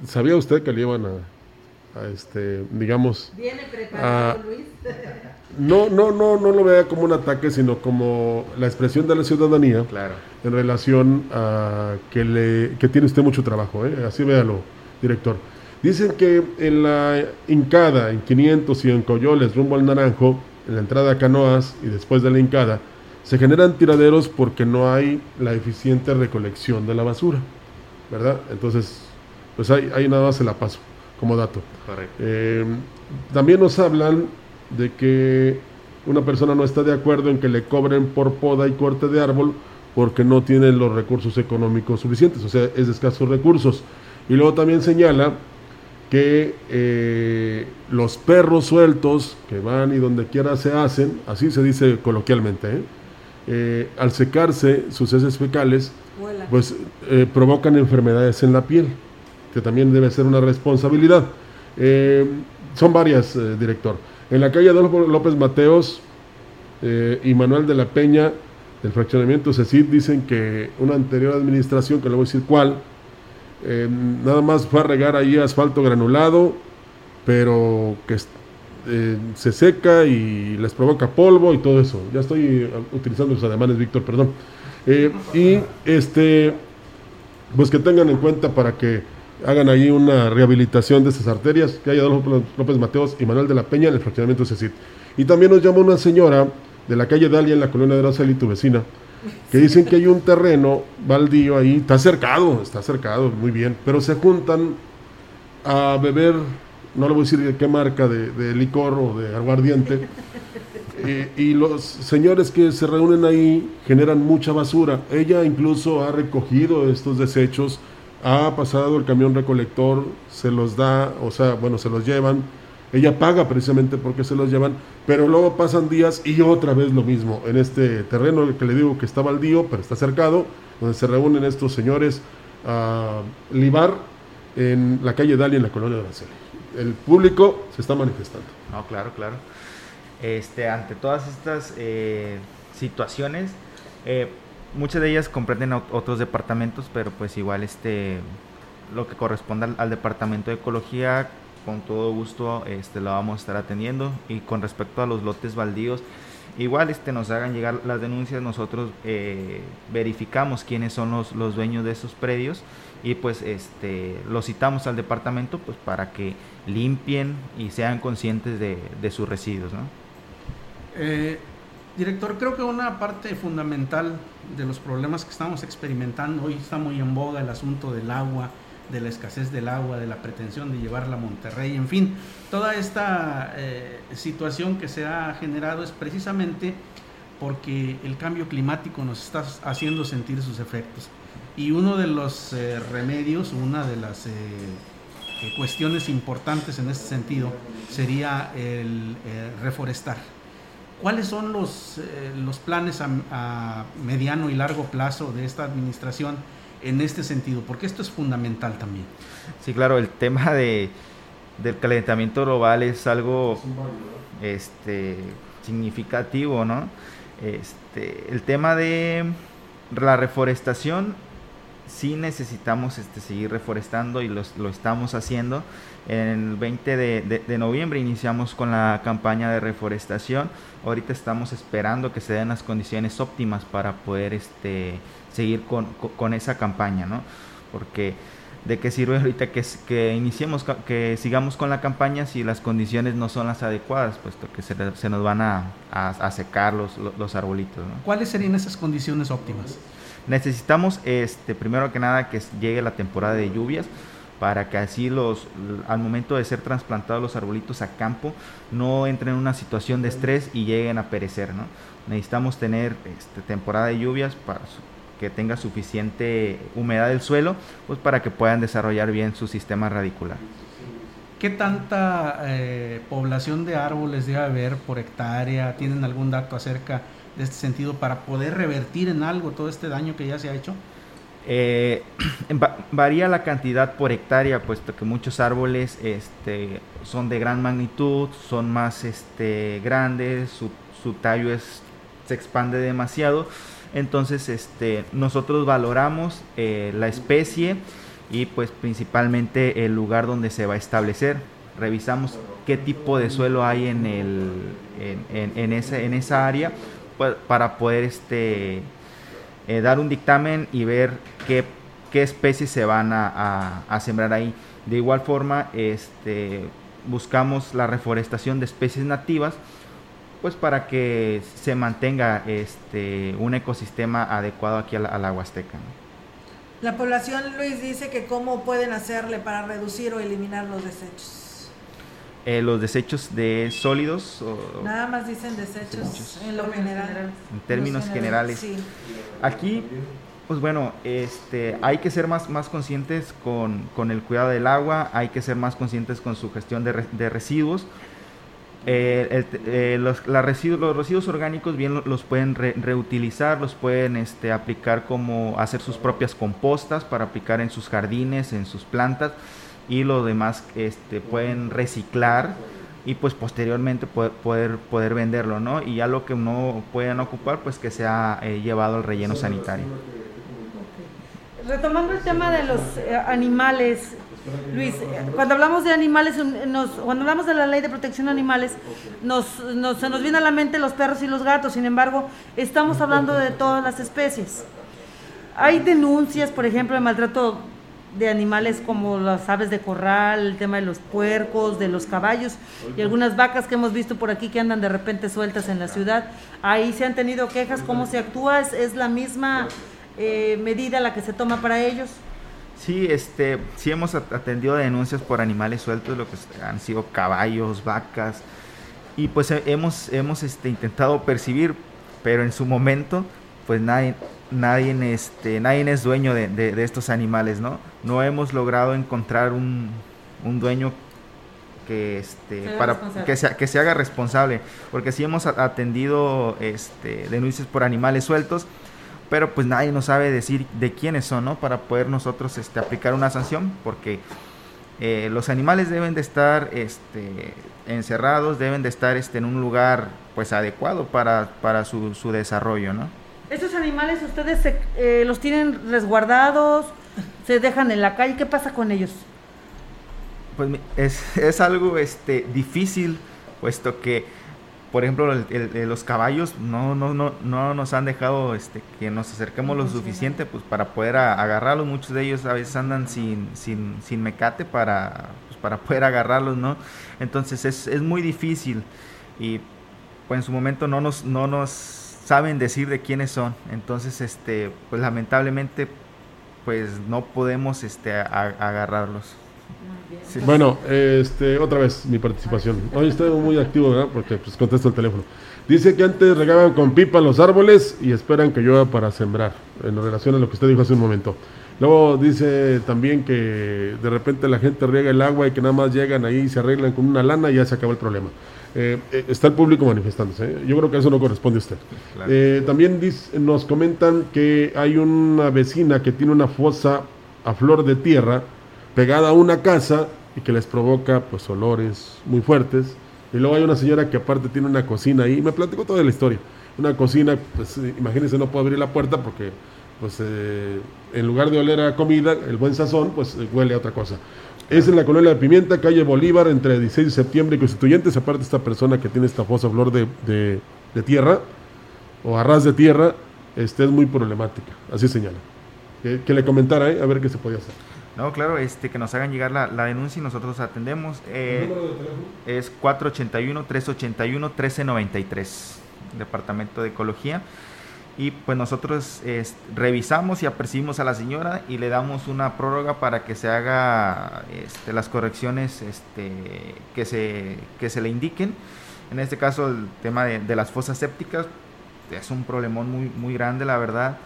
¿sabía usted que le iban a, este, digamos... Viene preparado, Luis. [laughs] No, no, no, no lo vea como un ataque, sino como la expresión de la ciudadanía claro. en relación a que, le, que tiene usted mucho trabajo, ¿eh? así véalo, director. Dicen que en la Incada, en 500 y en Coyoles, rumbo al Naranjo, en la entrada a Canoas y después de la Incada, se generan tiraderos porque no hay la eficiente recolección de la basura, ¿verdad? Entonces, pues ahí, ahí nada más se la paso como dato. Eh, también nos hablan de que una persona no está de acuerdo en que le cobren por poda y corte de árbol porque no tiene los recursos económicos suficientes, o sea, es de escasos recursos. Y luego también señala que eh, los perros sueltos que van y donde quiera se hacen, así se dice coloquialmente, ¿eh? Eh, al secarse sus heces fecales, pues provocan enfermedades en la piel, que también debe ser una responsabilidad. son varias, director. En la calle Adolfo López Mateos, y Manuel de la Peña del fraccionamiento CECID dicen que una anterior administración, que le voy a decir cuál, eh, nada más fue a regar ahí asfalto granulado, pero que eh, se seca y les provoca polvo y todo eso. Ya estoy utilizando los ademanes, Víctor, perdón. y este, pues que tengan en cuenta para que hagan ahí una rehabilitación de estas arterias, que haya López Mateos y Manuel de la Peña en el fraccionamiento CECID. Y también nos llama una señora de la calle Dalia en la colonia de y tu vecina, que dicen que hay un terreno baldío ahí, está cercado, está cercado, muy bien, pero se juntan a beber, no le voy a decir de qué marca de, licor o de aguardiente, [laughs] eh, y los señores que se reúnen ahí generan mucha basura. Ella incluso ha recogido estos desechos, ha pasado el camión recolector, se los da, o sea, bueno, se los llevan ella paga precisamente porque se los llevan, pero luego pasan días y otra vez lo mismo. En este terreno que le digo que está baldío, pero está cercado, donde se reúnen estos señores a libar en la calle Dalia, en la colonia de Araceli. El público se está manifestando. No, claro, claro. Este, ante todas estas eh, situaciones, eh, muchas de ellas comprenden otros departamentos, pero pues igual este lo que corresponde al departamento de ecología con todo gusto este, la vamos a estar atendiendo. Y con respecto a los lotes baldíos, igual este, nos hagan llegar las denuncias, nosotros eh, verificamos quiénes son los, los, dueños de esos predios y pues este, los citamos al departamento pues, para que limpien y sean conscientes de, de sus residuos. ¿no? Eh, director, creo que una parte fundamental de los problemas que estamos experimentando, hoy está muy en boga el asunto del agua, de la escasez del agua, de la pretensión de llevarla a Monterrey, en fin, toda esta eh, situación que se ha generado es precisamente porque el cambio climático nos está haciendo sentir sus efectos. Y uno de los eh, remedios, una de las eh, cuestiones importantes en este sentido sería el reforestar. ¿Cuáles son los, los planes a mediano y largo plazo de esta administración? En este sentido? Porque esto es fundamental también. Sí, claro, el tema de, del calentamiento global es algo este, significativo, ¿no? Este, el tema de la reforestación, sí necesitamos este, seguir reforestando y lo estamos haciendo. En el 20 de, de, noviembre iniciamos con la campaña de reforestación. Ahorita estamos esperando que se den las condiciones óptimas para poder este, seguir con, con, esa campaña, ¿no? Porque de qué sirve ahorita que, que iniciemos, que sigamos con la campaña si las condiciones no son las adecuadas, puesto que se, se nos van a, a, secar los, los arbolitos. ¿Cuáles serían esas condiciones óptimas? Necesitamos, este, primero que nada, que llegue la temporada de lluvias para que así los, al momento de ser trasplantados los arbolitos a campo no entren en una situación de estrés y lleguen a perecer, ¿no? Necesitamos tener este, temporada de lluvias para, que tenga suficiente humedad del suelo, pues para que puedan desarrollar bien su sistema radicular. ¿Qué tanta eh, población de árboles debe haber por hectárea? ¿Tienen algún dato acerca este sentido para poder revertir en algo todo este daño que ya se ha hecho? Eh, [clears throat] varía la cantidad por hectárea, puesto que muchos árboles este, son de gran magnitud, son más este, grandes, su, su tallo es, se expande demasiado entonces, este, nosotros valoramos eh, la especie y pues principalmente el lugar donde se va a establecer. Revisamos qué tipo de suelo hay en, el, en, ese, en esa área para poder este, eh, dar un dictamen y ver qué, qué especies se van a, sembrar ahí. De igual forma, este, buscamos la reforestación de especies nativas pues para que se mantenga este un ecosistema adecuado aquí a la, a Huasteca. La población, Luis, dice que cómo pueden hacerle para reducir o eliminar los desechos. Eh, los desechos de sólidos. O, Nada más dicen desechos, en lo general. En términos generales. Aquí, pues bueno, este, hay que ser más, más conscientes con, con, el cuidado del agua, hay que ser más conscientes con su gestión de, de residuos eh, eh, los, residuos, los, residuos, orgánicos bien los pueden reutilizar, los pueden este, aplicar como hacer sus propias compostas para aplicar en sus jardines, en sus plantas y lo demás este, pueden reciclar y pues posteriormente poder, poder, poder venderlo, ¿no? Y ya lo que no puedan ocupar, pues que sea eh, llevado al relleno sanitario. Retomando el tema de los eh, animales, Luis, eh, cuando hablamos de animales, nos, cuando hablamos de la ley de protección de animales, nos, nos, se nos viene a la mente los perros y los gatos, sin embargo, estamos hablando de todas las especies. Hay denuncias, por ejemplo, de maltrato de animales como las aves de corral, el tema de los puercos, de los caballos y algunas vacas que hemos visto por aquí que andan de repente sueltas en la ciudad. Ahí se han tenido quejas, ¿cómo se actúa? ¿Es, la misma eh, medida la que se toma para ellos? Sí, este, sí hemos atendido denuncias por animales sueltos, lo que han sido caballos, vacas, y pues hemos, hemos este, intentado percibir, pero en su momento, pues nadie, nadie, este, nadie es dueño de, estos animales, ¿no? No hemos logrado encontrar un, dueño que este para que se, que se haga responsable porque si hemos atendido este denuncias por animales sueltos pero pues nadie nos sabe decir de quiénes son no para poder nosotros este aplicar una sanción porque eh, los animales deben de estar este encerrados deben de estar este en un lugar pues adecuado para, para su, su desarrollo no ¿Estos animales ustedes eh, los tienen resguardados? ¿Se dejan en la calle? ¿Qué pasa con ellos? Pues es, es algo este, difícil, puesto que, por ejemplo, los caballos no, no, no, no nos han dejado este, que nos acerquemos lo suficiente pues, para poder agarrarlos. Muchos de ellos a veces andan sin, sin, sin mecate para, pues, para poder agarrarlos, ¿no? Entonces es, es muy difícil y pues en su momento no nos, no nos saben decir de quiénes son. Entonces, este, pues lamentablemente, pues no podemos este, agarrarlos. Bueno, este, otra vez mi participación. Hoy estoy muy activo, ¿verdad? Porque pues contesto el teléfono. Dice que antes regaban con pipa los árboles y esperan que llueva para sembrar, en relación a lo que usted dijo hace un momento. Luego dice también que de repente la gente riega el agua y que nada más llegan ahí y se arreglan con una lana y ya se acabó el problema. Eh, eh, está el público manifestándose. ¿eh? Yo creo que eso no corresponde a usted. también nos comentan que hay una vecina que tiene una fosa a flor de tierra pegada a una casa y que les provoca pues olores muy fuertes. Y luego hay una señora que aparte tiene una cocina ahí. Me platico toda la historia. Una cocina, pues imagínense, no puede abrir la puerta porque pues en lugar de oler a comida, el buen sazón, pues huele a otra cosa. Es en la colonia de Pimienta, calle Bolívar, entre 16 de septiembre y Constituyentes. Aparte, esta persona que tiene esta fosa flor de, de, tierra o arras de tierra este, es muy problemática. Así señala. Que, le comentara, ¿eh? a ver qué se podía hacer. No, claro, este, que nos hagan llegar la, denuncia y nosotros atendemos. Eh, número de teléfono? Es 481-381-1393, Departamento de Ecología y pues nosotros revisamos y apercibimos a la señora y le damos una prórroga para que se haga este, las correcciones este, que, se, que se le indiquen. En este caso el tema de, las fosas sépticas es un problemón muy, muy grande, la verdad.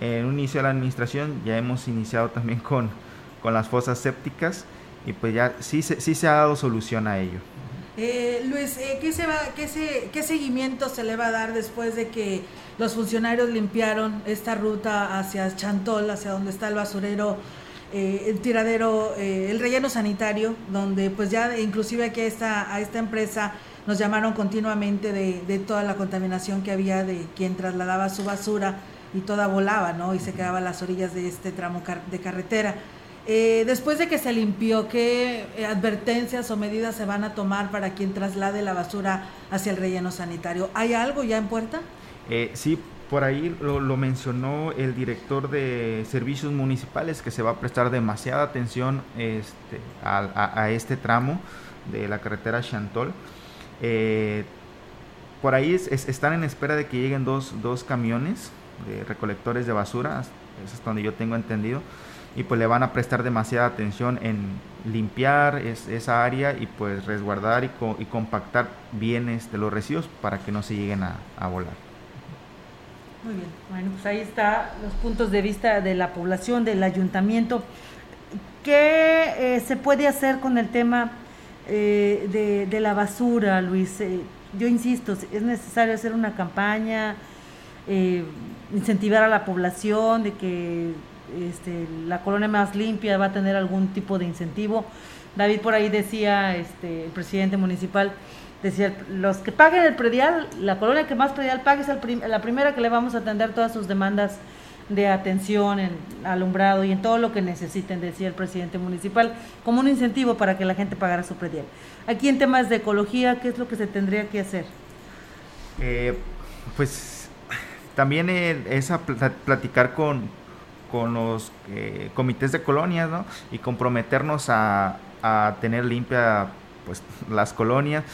En un inicio de la administración ya hemos iniciado también [laughs] con, con las fosas sépticas y pues ya sí, sí se ha dado solución a ello. Eh, Luis, eh, ¿qué, se va, qué, se, ¿qué seguimiento se le va a dar después de que los funcionarios limpiaron esta ruta hacia Chantol, hacia donde está el basurero, eh, el tiradero, eh, el relleno sanitario, donde pues ya inclusive aquí a esta, a esta empresa nos llamaron continuamente de, de toda la contaminación que había de quien trasladaba su basura y toda volaba, ¿no? Y se quedaba a las orillas de este tramo de carretera. Eh, después de que se limpió, ¿qué advertencias o medidas se van a tomar para quien traslade la basura hacia el relleno sanitario? ¿Hay algo ya en puerta? Eh, sí, por ahí lo, mencionó el director de servicios municipales que se va a prestar demasiada atención este, a, este tramo de la carretera Chantol. Eh, por ahí están en espera de que lleguen dos, dos camiones de recolectores de basura, eso es donde yo tengo entendido y pues le van a prestar demasiada atención en limpiar esa área y pues resguardar y, y, compactar bienes de los residuos para que no se lleguen a, volar. Muy bien, bueno, pues ahí está los puntos de vista de la población, del ayuntamiento. ¿Qué eh, se puede hacer con el tema eh, de, la basura, Luis? Eh, yo insisto, es necesario hacer una campaña, incentivar a la población de que este, la colonia más limpia va a tener algún tipo de incentivo. David por ahí decía, este, el presidente municipal, decía, los que paguen el predial, la colonia que más predial pague es la primera que le vamos a atender todas sus demandas de atención en alumbrado y en todo lo que necesiten, decía el presidente municipal, como un incentivo para que la gente pagara su predial. Aquí en temas de ecología, ¿qué es lo que se tendría que hacer? Eh, pues también es a platicar con, con los eh, comités de colonias ¿no? y comprometernos a, a tener limpia pues las colonias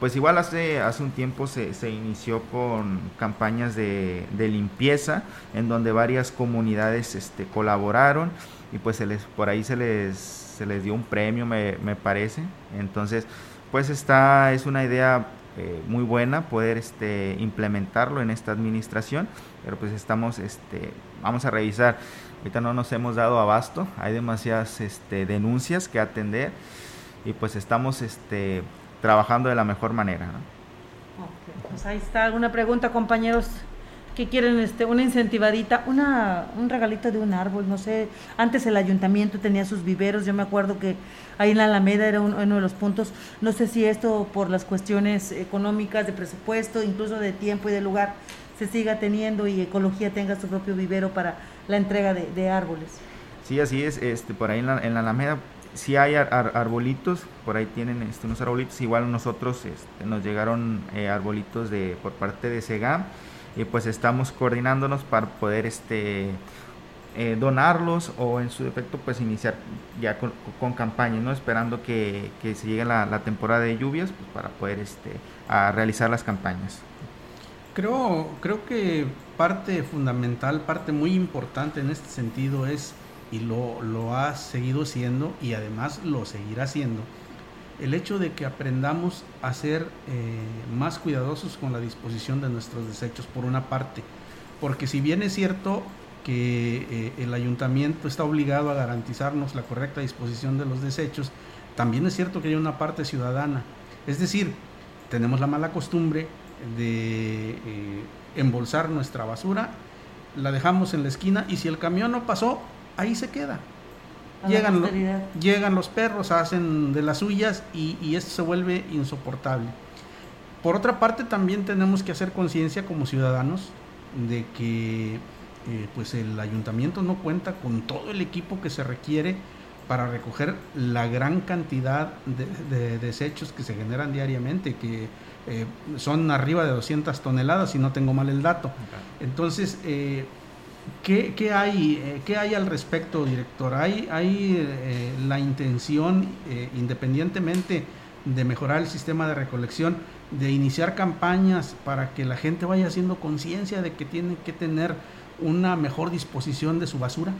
pues igual hace, hace un tiempo se, se inició con campañas de, de, limpieza en donde varias comunidades este, colaboraron y pues se les, por ahí se les, se les dio un premio me, me parece. Entonces pues esta es una idea eh, muy buena poder este, implementarlo en esta administración, pero pues estamos, este, vamos a revisar. Ahorita no nos hemos dado abasto, hay demasiadas este, denuncias que atender y pues estamos este, trabajando de la mejor manera. pues ahí está alguna pregunta, compañeros que quieren este una incentivadita, una un regalito de un árbol, no sé. Antes el ayuntamiento tenía sus viveros, yo me acuerdo que ahí en la Alameda era uno de los puntos. No sé si esto por las cuestiones económicas, de presupuesto, incluso de tiempo y de lugar, se siga teniendo y ecología tenga su propio vivero para la entrega de, árboles. Sí, así es. Este, por ahí en la, en la Alameda si hay arbolitos, por ahí tienen este, unos arbolitos, igual nosotros este, nos llegaron eh, arbolitos de por parte de SEGAM y pues estamos coordinándonos para poder este eh, donarlos o en su defecto pues iniciar ya con, con campañas, ¿no? esperando que, se llegue la, la, temporada de lluvias pues, para poder este, a realizar las campañas. Creo, creo que parte fundamental, parte muy importante en este sentido es y lo, ha seguido siendo y además lo seguirá siendo, el hecho de que aprendamos a ser eh, más cuidadosos con la disposición de nuestros desechos, por una parte, porque si bien es cierto que eh, el ayuntamiento está obligado a garantizarnos la correcta disposición de los desechos, también es cierto que hay una parte ciudadana. Es decir, tenemos la mala costumbre de eh, embolsar nuestra basura, la dejamos en la esquina y si el camión no pasó, ahí se queda. Llegan, llegan, los perros, hacen de las suyas y, esto se vuelve insoportable. Por otra parte, también tenemos que hacer conciencia como ciudadanos de que eh, pues el ayuntamiento no cuenta con todo el equipo que se requiere para recoger la gran cantidad de, desechos que se generan diariamente, que eh, son arriba de 200 toneladas, si no tengo mal el dato. Entonces, eh, ¿Qué, hay, eh, ¿Qué hay al respecto, director? ¿Hay, hay eh, la intención, eh, independientemente de mejorar el sistema de recolección, de iniciar campañas para que la gente vaya haciendo conciencia de que tiene que tener una mejor disposición de su basura?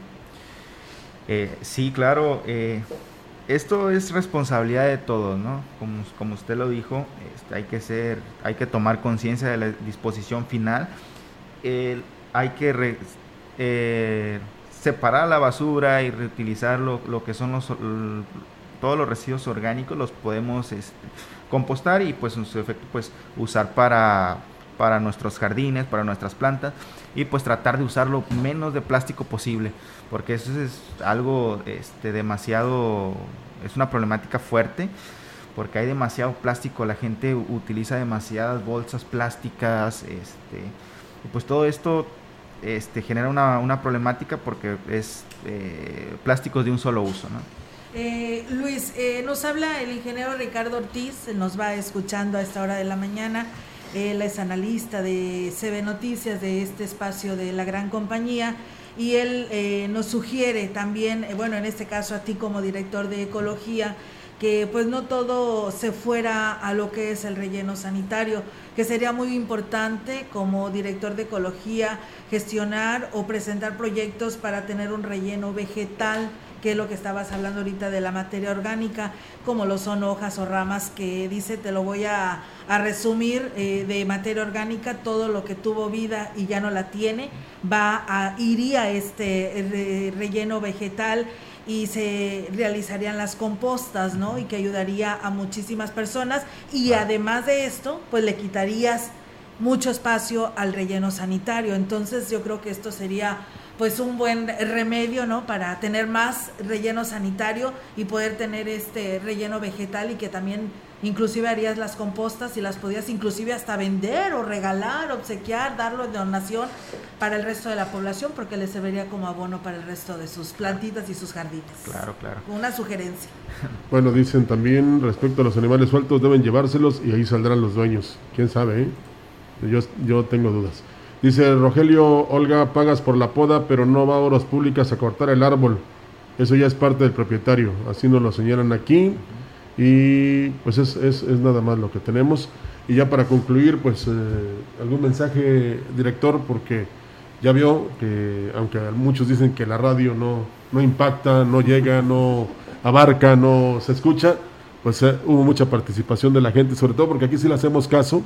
sí, claro. esto es responsabilidad de todos, ¿no? Como, como usted lo dijo, este, hay que ser, hay que tomar conciencia de la disposición final. hay que eh, separar la basura y reutilizar lo, que son los, todos los residuos orgánicos, los podemos este, compostar y pues en su efecto pues usar para, para nuestros jardines, para nuestras plantas y pues tratar de usar lo menos de plástico posible, porque eso es algo este, demasiado, es una problemática fuerte porque hay demasiado plástico, la gente utiliza demasiadas bolsas plásticas, este, pues todo esto este, genera una, una problemática porque es eh, plásticos de un solo uso. ¿no? Eh, Luis, eh, nos habla el ingeniero Ricardo Ortiz, nos va escuchando a esta hora de la mañana. Él es analista de CB Noticias, de este espacio de la gran compañía, y él nos sugiere también, bueno, en este caso a ti como director de ecología, que pues no todo se fuera a lo que es el relleno sanitario, que sería muy importante como director de ecología gestionar o presentar proyectos para tener un relleno vegetal, que es lo que estabas hablando ahorita de la materia orgánica, como lo son hojas o ramas, que dice, te lo voy a, resumir, eh, de materia orgánica, todo lo que tuvo vida y ya no la tiene, va a, iría este eh, relleno vegetal y se realizarían las compostas, ¿no? Y que ayudaría a muchísimas personas y además de esto, pues le quitarías mucho espacio al relleno sanitario. Entonces yo creo que esto sería pues un buen remedio, ¿no? Para tener más relleno sanitario y poder tener este relleno vegetal y que también inclusive harías las compostas y las podías inclusive hasta vender o regalar, obsequiar, darlo de donación para el resto de la población porque les serviría como abono para el resto de sus plantitas y sus jardines. Claro, claro. Una sugerencia. [laughs] Bueno, dicen también respecto a los animales sueltos deben llevárselos y ahí saldrán los dueños. ¿Quién sabe? Eh? Yo, yo tengo dudas. Dice Rogelio, Olga, pagas por la poda, pero no va a horas públicas a cortar el árbol. Eso ya es parte del propietario. Así nos lo señalan aquí. Y pues es, es, es nada más lo que tenemos. Y ya para concluir, pues eh, algún mensaje, director, porque ya vio que aunque muchos dicen que la radio no, no impacta, no llega, no abarca, no se escucha, pues eh, hubo mucha participación de la gente, sobre todo porque aquí sí le hacemos caso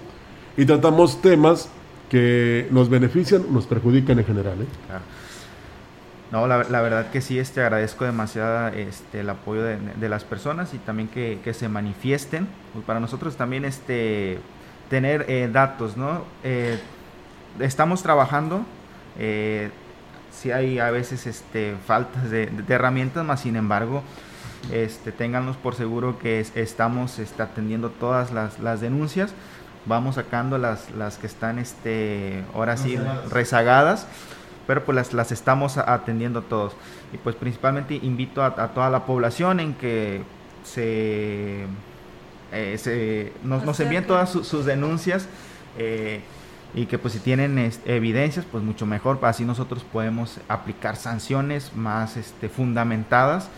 y tratamos temas que nos benefician, nos perjudican en general. ¿eh? No, la, la, verdad que sí, este, agradezco demasiado este, el apoyo de, de las personas y también que, que se manifiesten. Pues para nosotros también este, tener eh, datos, ¿no? Eh, estamos trabajando, eh, sí hay a veces este, faltas de, de herramientas, más sin embargo, este, por seguro que es, estamos este, atendiendo todas las, las denuncias vamos sacando las, las que están este ahora sí rezagadas pero pues las, las estamos atendiendo todos y pues principalmente invito a, a toda la población en que se, eh, se nos, nos, envíen todas su, sus denuncias eh, y que pues si tienen evidencias pues mucho mejor así nosotros podemos aplicar sanciones más este, fundamentadas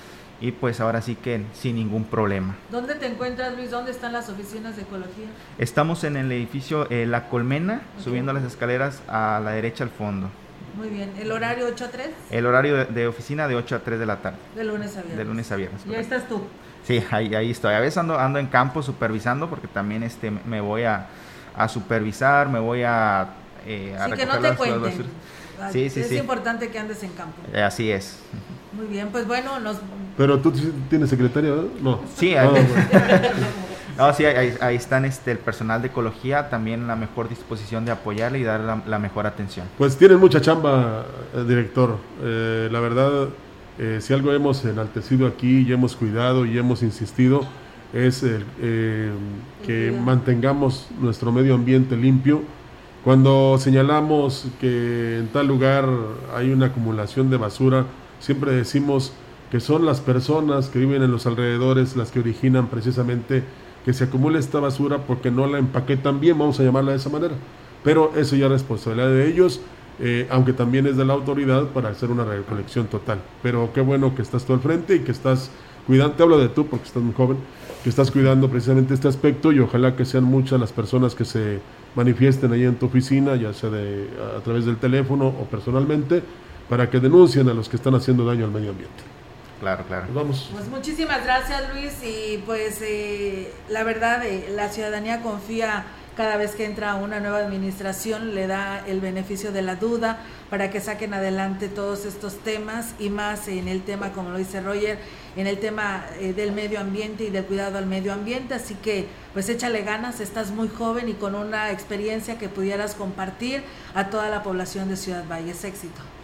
y pues ahora sí que sin ningún problema. ¿Dónde te encuentras, Luis? ¿Dónde están las oficinas de ecología? Estamos en el edificio eh, La Colmena, okay. subiendo las escaleras a la derecha al fondo. Muy bien. ¿El horario 8 a 3? El horario de, de oficina de 8 a 3 de la tarde. De lunes a viernes. De lunes a viernes. Y ahí estás tú. Sí, ahí, ahí estoy. A veces ando, ando en campo supervisando porque también este, me voy a, a supervisar, me voy a... Eh, a sí, que no te cuenten. Sí, sí, es sí. importante que andes en campo. Eh, así es. Muy bien, pues bueno, nos... Pero tú tienes secretaria, ¿verdad? No. Sí, ahí, Ah, bueno. [laughs] no, sí ahí, ahí, están este, el personal de ecología, también en la mejor disposición de apoyarle y dar la, la mejor atención. Pues tienen mucha chamba, eh, director. Eh, la verdad, eh, si algo hemos enaltecido aquí y hemos cuidado y hemos insistido, es el, eh, que mantengamos nuestro medio ambiente limpio. Cuando señalamos que en tal lugar hay una acumulación de basura, siempre decimos que son las personas que viven en los alrededores las que originan precisamente que se acumule esta basura porque no la empaquetan bien, vamos a llamarla de esa manera. Pero eso ya es responsabilidad de ellos, eh, aunque también es de la autoridad para hacer una recolección total. Pero qué bueno que estás tú al frente y que estás cuidando, te hablo de tú porque estás muy joven, que estás cuidando precisamente este aspecto y ojalá que sean muchas las personas que se manifiesten ahí en tu oficina, ya sea de, a través del teléfono o personalmente, para que denuncien a los que están haciendo daño al medio ambiente. Claro, claro. Pues vamos. Pues muchísimas gracias Luis y pues eh, la verdad eh, la ciudadanía confía cada vez que entra una nueva administración, le da el beneficio de la duda para que saquen adelante todos estos temas y más en el tema, como lo dice Roger, en el tema eh, del medio ambiente y del cuidado al medio ambiente. Así que pues échale ganas, estás muy joven y con una experiencia que pudieras compartir a toda la población de Ciudad Valles. Éxito.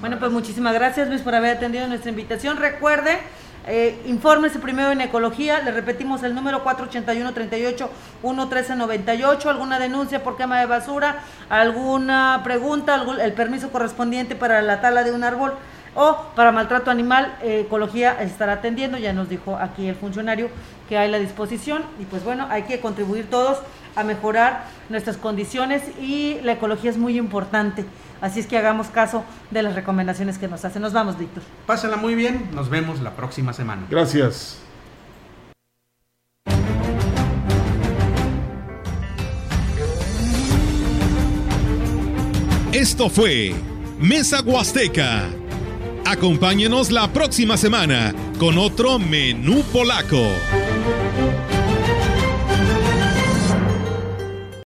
Bueno, pues muchísimas gracias Luis por haber atendido nuestra invitación. Recuerde, eh, infórmese primero en ecología, le repetimos el número 481-38-11398, alguna denuncia por quema de basura, alguna pregunta, algún, el permiso correspondiente para la tala de un árbol o para maltrato animal, eh, ecología estará atendiendo, ya nos dijo aquí el funcionario que hay la disposición. Y pues bueno, hay que contribuir todos a mejorar nuestras condiciones y la ecología es muy importante. Así es que hagamos caso de las recomendaciones que nos hacen. Nos vamos, Víctor. Pásenla muy bien. Nos vemos la próxima semana. Gracias. Esto fue Mesa Huasteca. Acompáñenos la próxima semana con otro menú polaco.